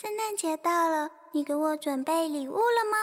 圣诞节到了，你给我准备礼物了吗？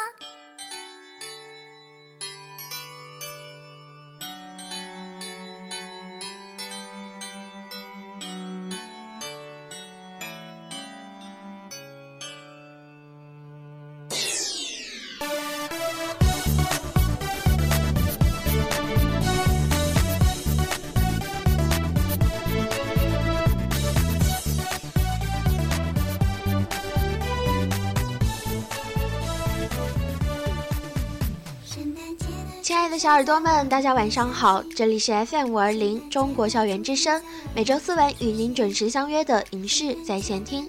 小耳朵们，大家晚上好！这里是 FM 五二零中国校园之声，每周四晚与您准时相约的影视在线听，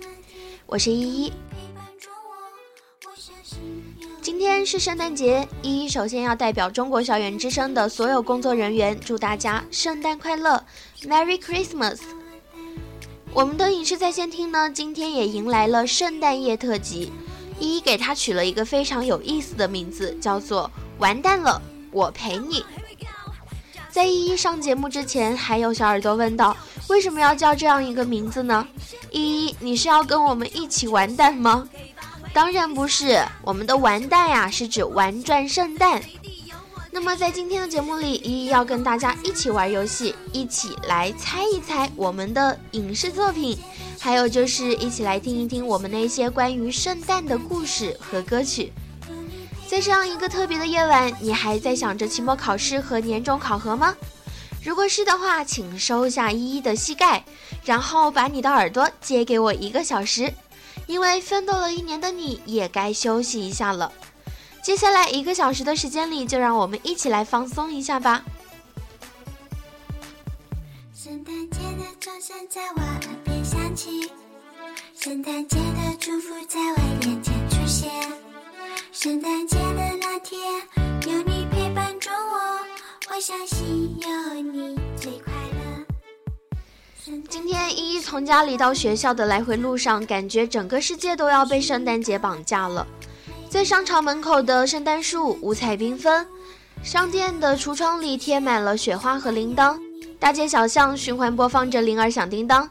我是依依。今天是圣诞节，依依首先要代表中国校园之声的所有工作人员，祝大家圣诞快乐，Merry Christmas！我们的影视在线听呢，今天也迎来了圣诞夜特辑，依依给它取了一个非常有意思的名字，叫做“完蛋了”。我陪你。在依依上节目之前，还有小耳朵问道：“为什么要叫这样一个名字呢？”依依，你是要跟我们一起完蛋吗？当然不是，我们的完蛋呀是指玩转圣诞。那么在今天的节目里，依依要跟大家一起玩游戏，一起来猜一猜我们的影视作品，还有就是一起来听一听我们那些关于圣诞的故事和歌曲。在这样一个特别的夜晚，你还在想着期末考试和年终考核吗？如果是的话，请收下依依的膝盖，然后把你的耳朵借给我一个小时，因为奋斗了一年的你也该休息一下了。接下来一个小时的时间里，就让我们一起来放松一下吧。圣诞节的钟声在我耳边响起，圣诞节的祝福在我眼前出现。圣诞节的那天，有你陪伴着我，我相信有你最快乐。今天依依从家里到学校的来回路上，感觉整个世界都要被圣诞节绑架了。在商场门口的圣诞树五彩缤纷，商店的橱窗里贴满了雪花和铃铛，大街小巷循环播放着铃儿响叮当。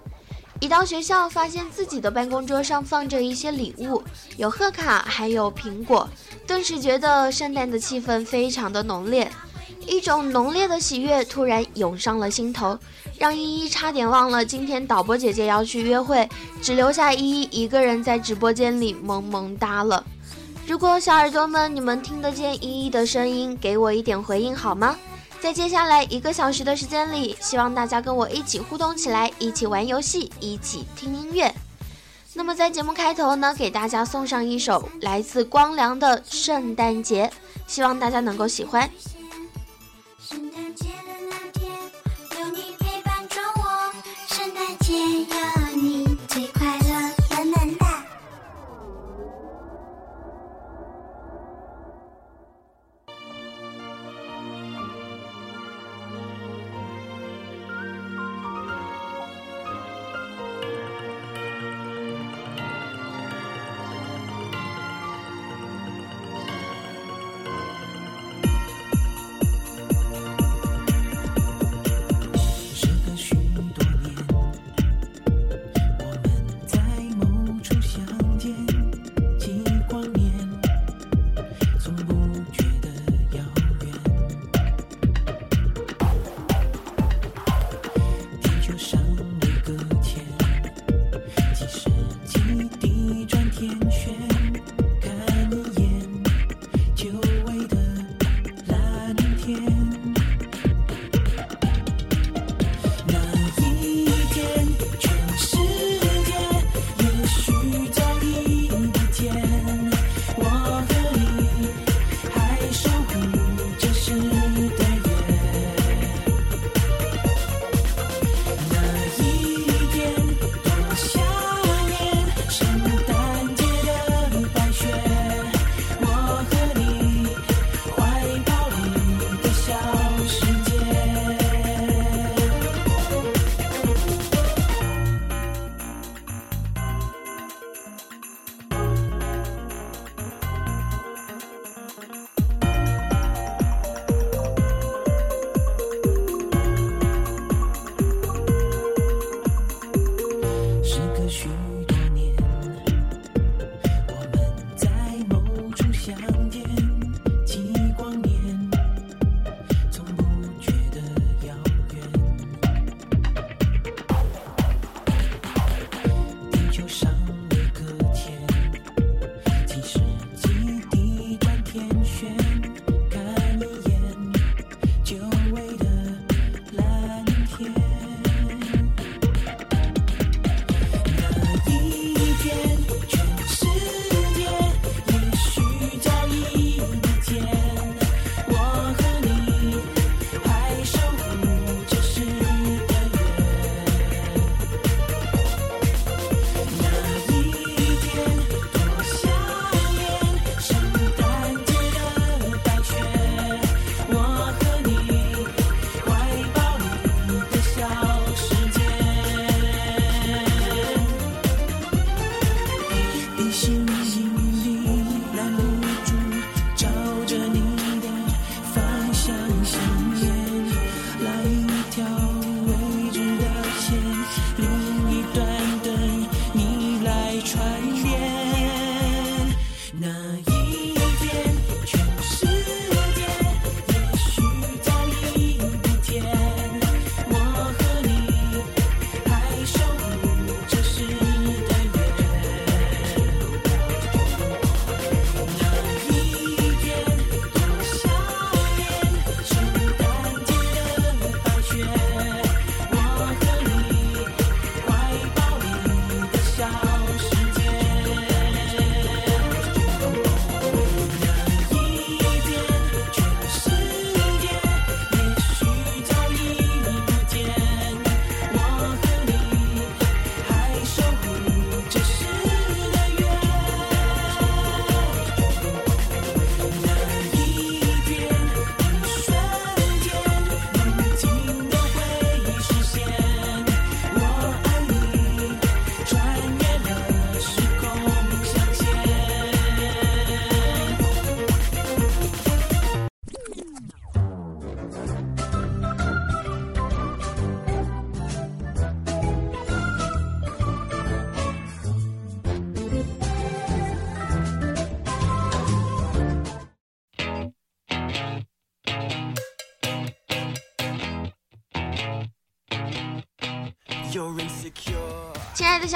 一到学校，发现自己的办公桌上放着一些礼物，有贺卡，还有苹果，顿时觉得圣诞的气氛非常的浓烈，一种浓烈的喜悦突然涌上了心头，让依依差点忘了今天导播姐姐要去约会，只留下依依一个人在直播间里萌萌哒了。如果小耳朵们你们听得见依依的声音，给我一点回应好吗？在接下来一个小时的时间里，希望大家跟我一起互动起来，一起玩游戏，一起听音乐。那么在节目开头呢，给大家送上一首来自光良的《圣诞节》，希望大家能够喜欢。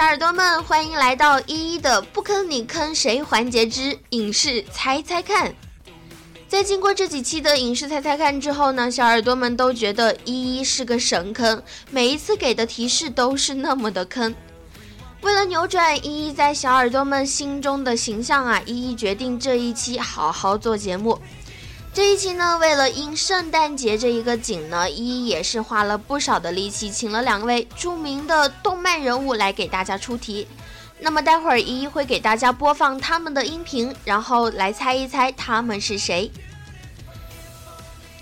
耳朵们，欢迎来到依依的“不坑你坑谁”环节之影视猜猜看。在经过这几期的影视猜猜看之后呢，小耳朵们都觉得依依是个神坑，每一次给的提示都是那么的坑。为了扭转依依在小耳朵们心中的形象啊，依依决定这一期好好做节目。这一期呢，为了应圣诞节这一个景呢，依依也是花了不少的力气，请了两位著名的动漫人物来给大家出题。那么待会儿依依会给大家播放他们的音频，然后来猜一猜他们是谁。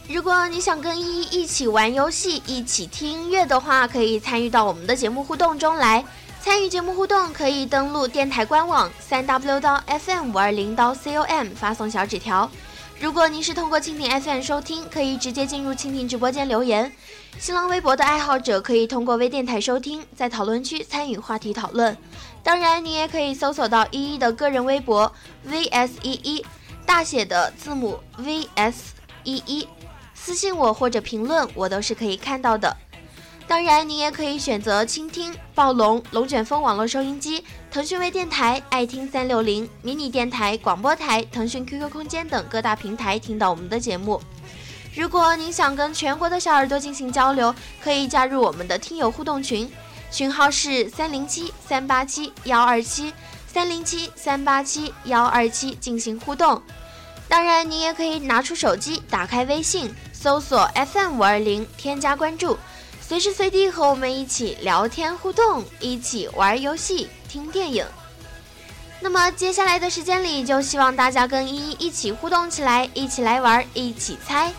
如果你想跟依依一起玩游戏、一起听音乐的话，可以参与到我们的节目互动中来。参与节目互动可以登录电台官网三 w 到 fm 五二零到 com 发送小纸条。如果您是通过蜻蜓 FM 收听，可以直接进入蜻蜓直播间留言。新浪微博的爱好者可以通过微电台收听，在讨论区参与话题讨论。当然，你也可以搜索到依依的个人微博 vs 依依，大写的字母 vs 依依，私信我或者评论，我都是可以看到的。当然，你也可以选择倾听、暴龙、龙卷风网络收音机、腾讯微电台、爱听三六零、迷你电台、广播台、腾讯 QQ 空间等各大平台听到我们的节目。如果您想跟全国的小耳朵进行交流，可以加入我们的听友互动群，群号是三零七三八七幺二七三零七三八七幺二七进行互动。当然，你也可以拿出手机，打开微信，搜索 FM 五二零，添加关注。随时随地和我们一起聊天互动，一起玩游戏、听电影。那么接下来的时间里，就希望大家跟依依一起互动起来，一起来玩，一起猜。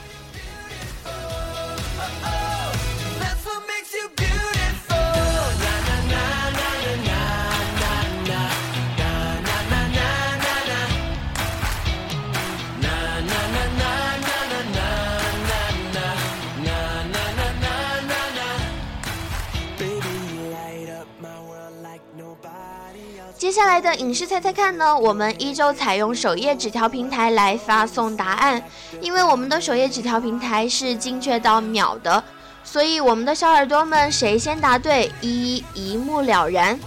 下来的影视猜猜看呢？我们依旧采用首页纸条平台来发送答案，因为我们的首页纸条平台是精确到秒的，所以我们的小耳朵们谁先答对，一一一目了然。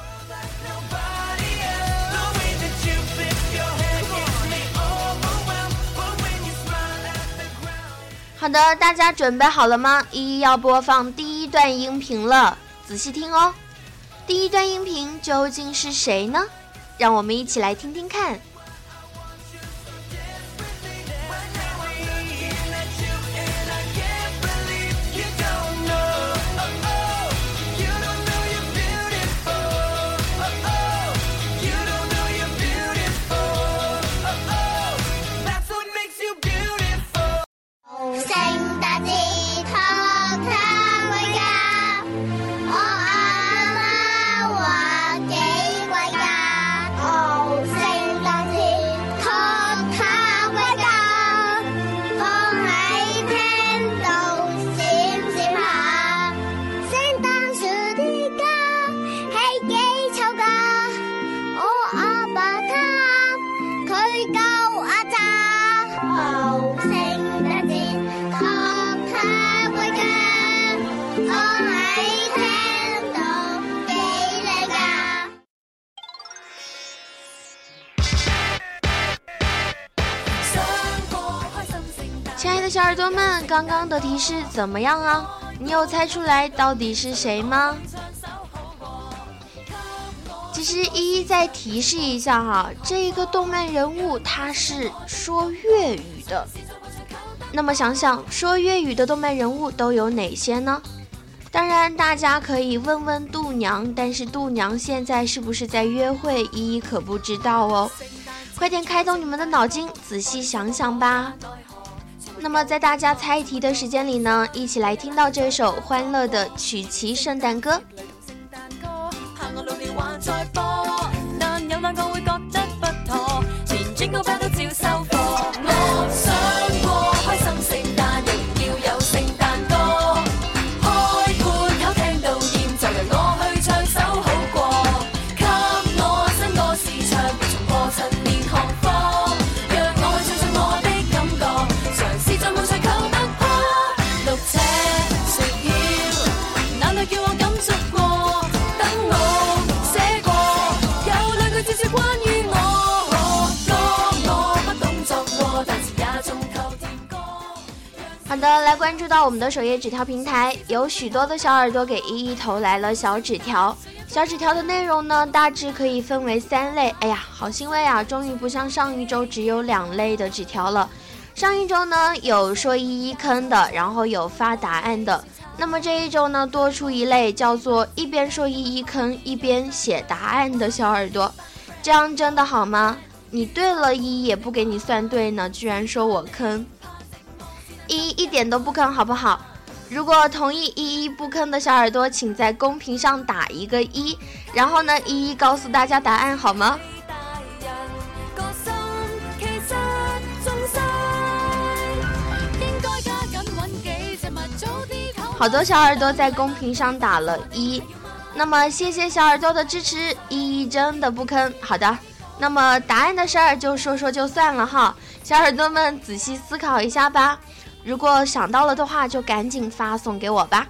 好的，大家准备好了吗？一一要播放第一段音频了，仔细听哦。第一段音频究竟是谁呢？让我们一起来听听看。刚刚的提示怎么样啊？你有猜出来到底是谁吗？其实一一再提示一下哈，这一个动漫人物他是说粤语的。那么想想说粤语的动漫人物都有哪些呢？当然大家可以问问度娘，但是度娘现在是不是在约会，依依可不知道哦。快点开动你们的脑筋，仔细想想吧。那么在大家猜题的时间里呢，一起来听到这首欢乐的曲奇圣诞歌。的，来关注到我们的首页纸条平台，有许多的小耳朵给依依投来了小纸条。小纸条的内容呢，大致可以分为三类。哎呀，好欣慰啊，终于不像上一周只有两类的纸条了。上一周呢，有说依依坑的，然后有发答案的。那么这一周呢，多出一类，叫做一边说依依坑，一边写答案的小耳朵。这样真的好吗？你对了，依依也不给你算对呢，居然说我坑。依依一点都不坑，好不好？如果同意依依不坑的小耳朵，请在公屏上打一个一，然后呢，依依告诉大家答案，好吗？好多小耳朵在公屏上打了一，那么谢谢小耳朵的支持，依依真的不坑。好的，那么答案的事儿就说说就算了哈，小耳朵们仔细思考一下吧。如果想到了的话，就赶紧发送给我吧。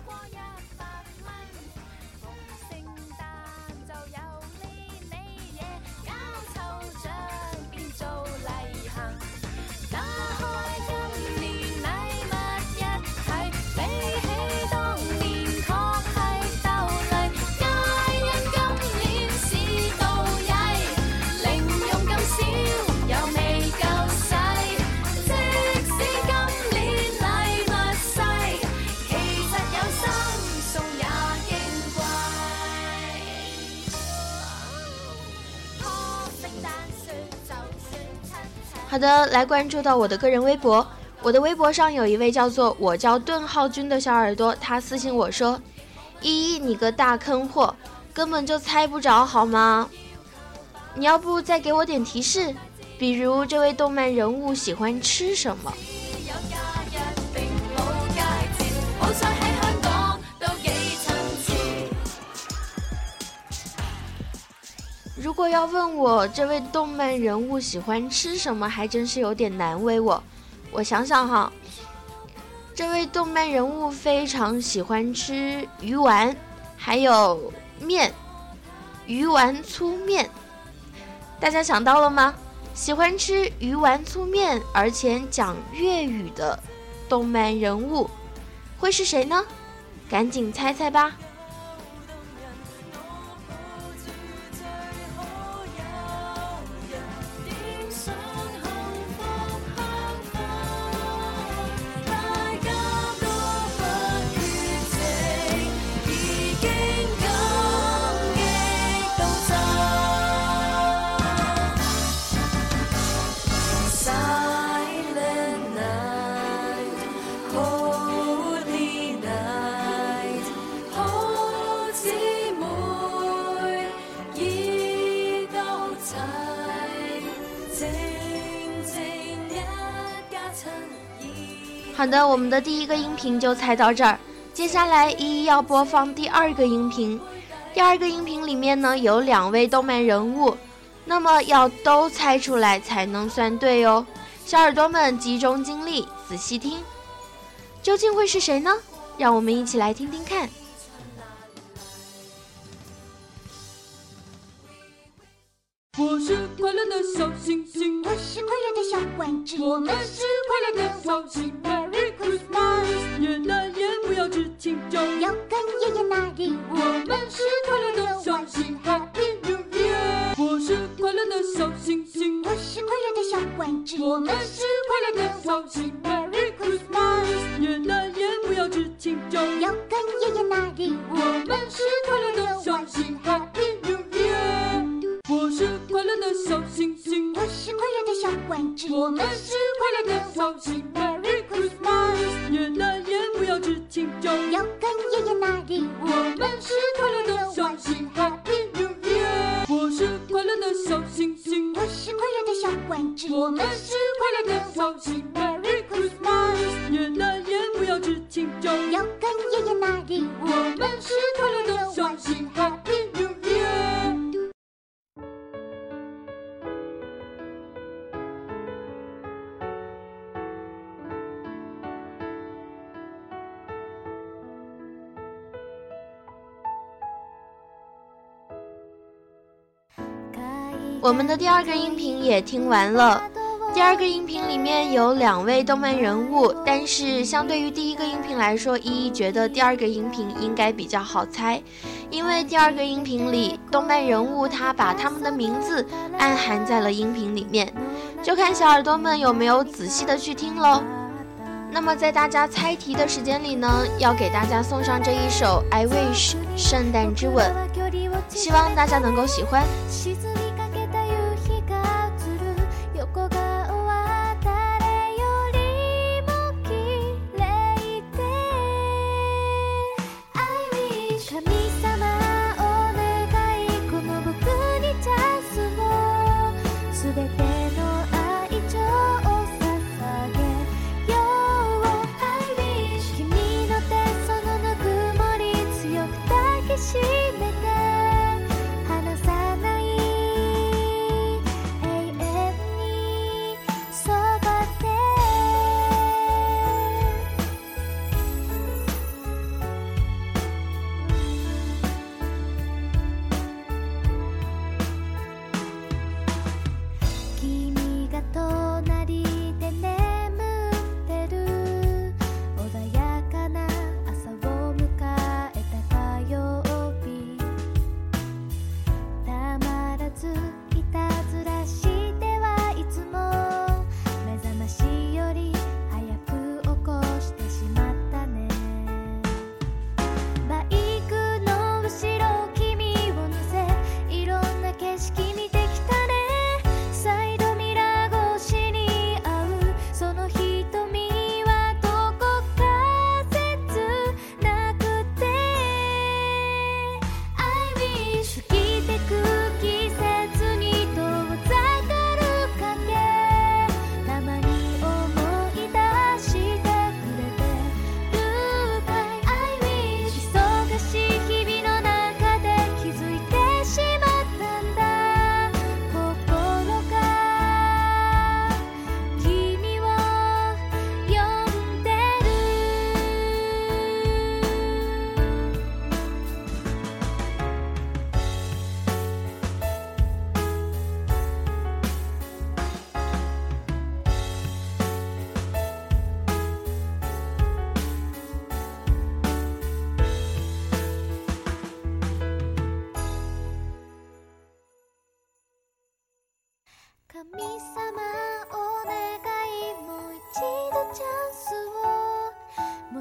好的，来关注到我的个人微博。我的微博上有一位叫做我叫顿浩君的小耳朵，他私信我说：“依依，你个大坑货，根本就猜不着好吗？你要不再给我点提示，比如这位动漫人物喜欢吃什么？”如果要问我这位动漫人物喜欢吃什么，还真是有点难为我。我想想哈，这位动漫人物非常喜欢吃鱼丸，还有面，鱼丸粗面。大家想到了吗？喜欢吃鱼丸粗面，而且讲粤语的动漫人物会是谁呢？赶紧猜猜吧。好的，我们的第一个音频就猜到这儿。接下来一一要播放第二个音频。第二个音频里面呢有两位动漫人物，那么要都猜出来才能算对哦。小耳朵们集中精力，仔细听，究竟会是谁呢？让我们一起来听听看。我们的第二个音频也听完了。第二个音频里面有两位动漫人物但是相对于第一个音频来说依依觉得第二个音频应该比较好猜。因为第二个音频里动漫人物他把他们的名字暗含在了音频里面。就看小耳朵们有没有仔细的去听喽那么在大家猜题的时间里呢要给大家送上这一首 i wish 圣诞之吻希望大家能够喜欢。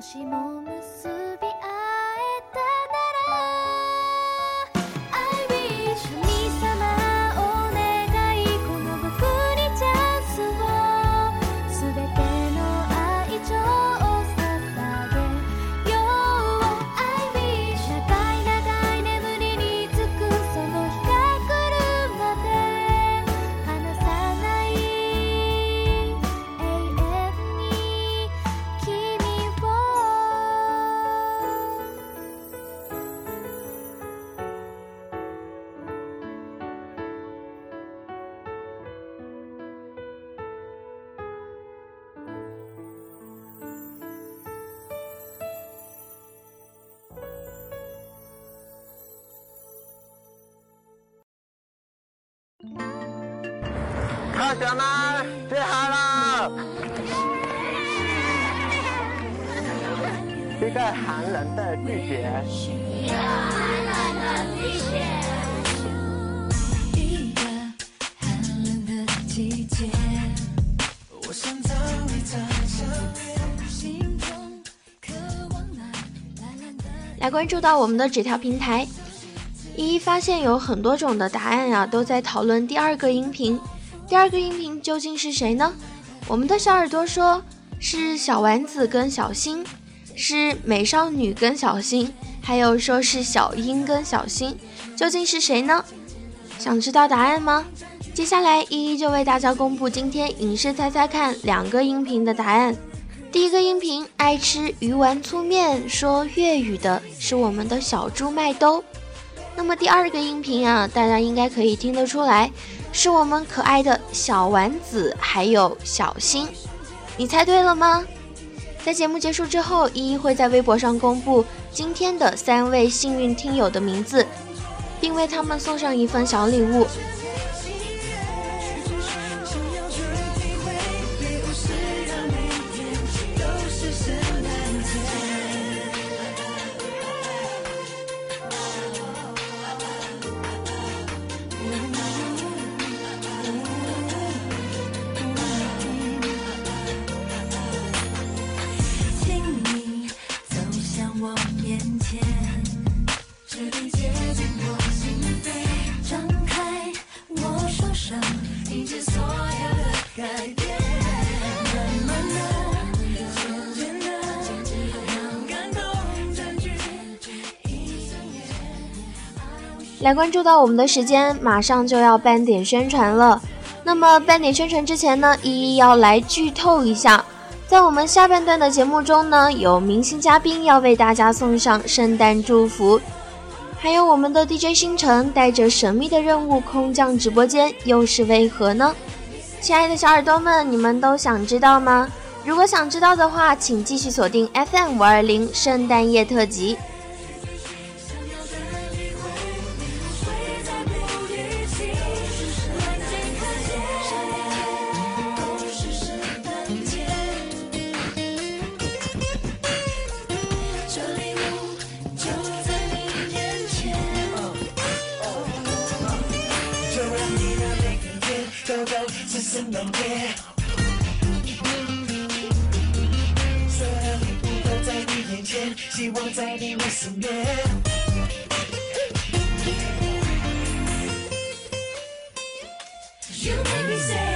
もしも。同学们，最好了。一个寒冷的季节。一个寒冷的季节。一个寒冷的季节。来关注到我们的纸条平台，一一发现有很多种的答案呀，都在讨论第二个音频。第二个音频究竟是谁呢？我们的小耳朵说是小丸子跟小新，是美少女跟小新，还有说是小樱跟小新，究竟是谁呢？想知道答案吗？接下来依依就为大家公布今天影视猜猜看两个音频的答案。第一个音频爱吃鱼丸粗面，说粤语的是我们的小猪麦兜。那么第二个音频啊，大家应该可以听得出来，是我们可爱的小丸子还有小新。你猜对了吗？在节目结束之后，依依会在微博上公布今天的三位幸运听友的名字，并为他们送上一份小礼物。来关注到我们的时间，马上就要半点宣传了。那么半点宣传之前呢，依依要来剧透一下，在我们下半段的节目中呢，有明星嘉宾要为大家送上圣诞祝福，还有我们的 DJ 星辰带着神秘的任务空降直播间，又是为何呢？亲爱的小耳朵们，你们都想知道吗？如果想知道的话，请继续锁定 FM 五二零圣诞夜特辑。Baby Say.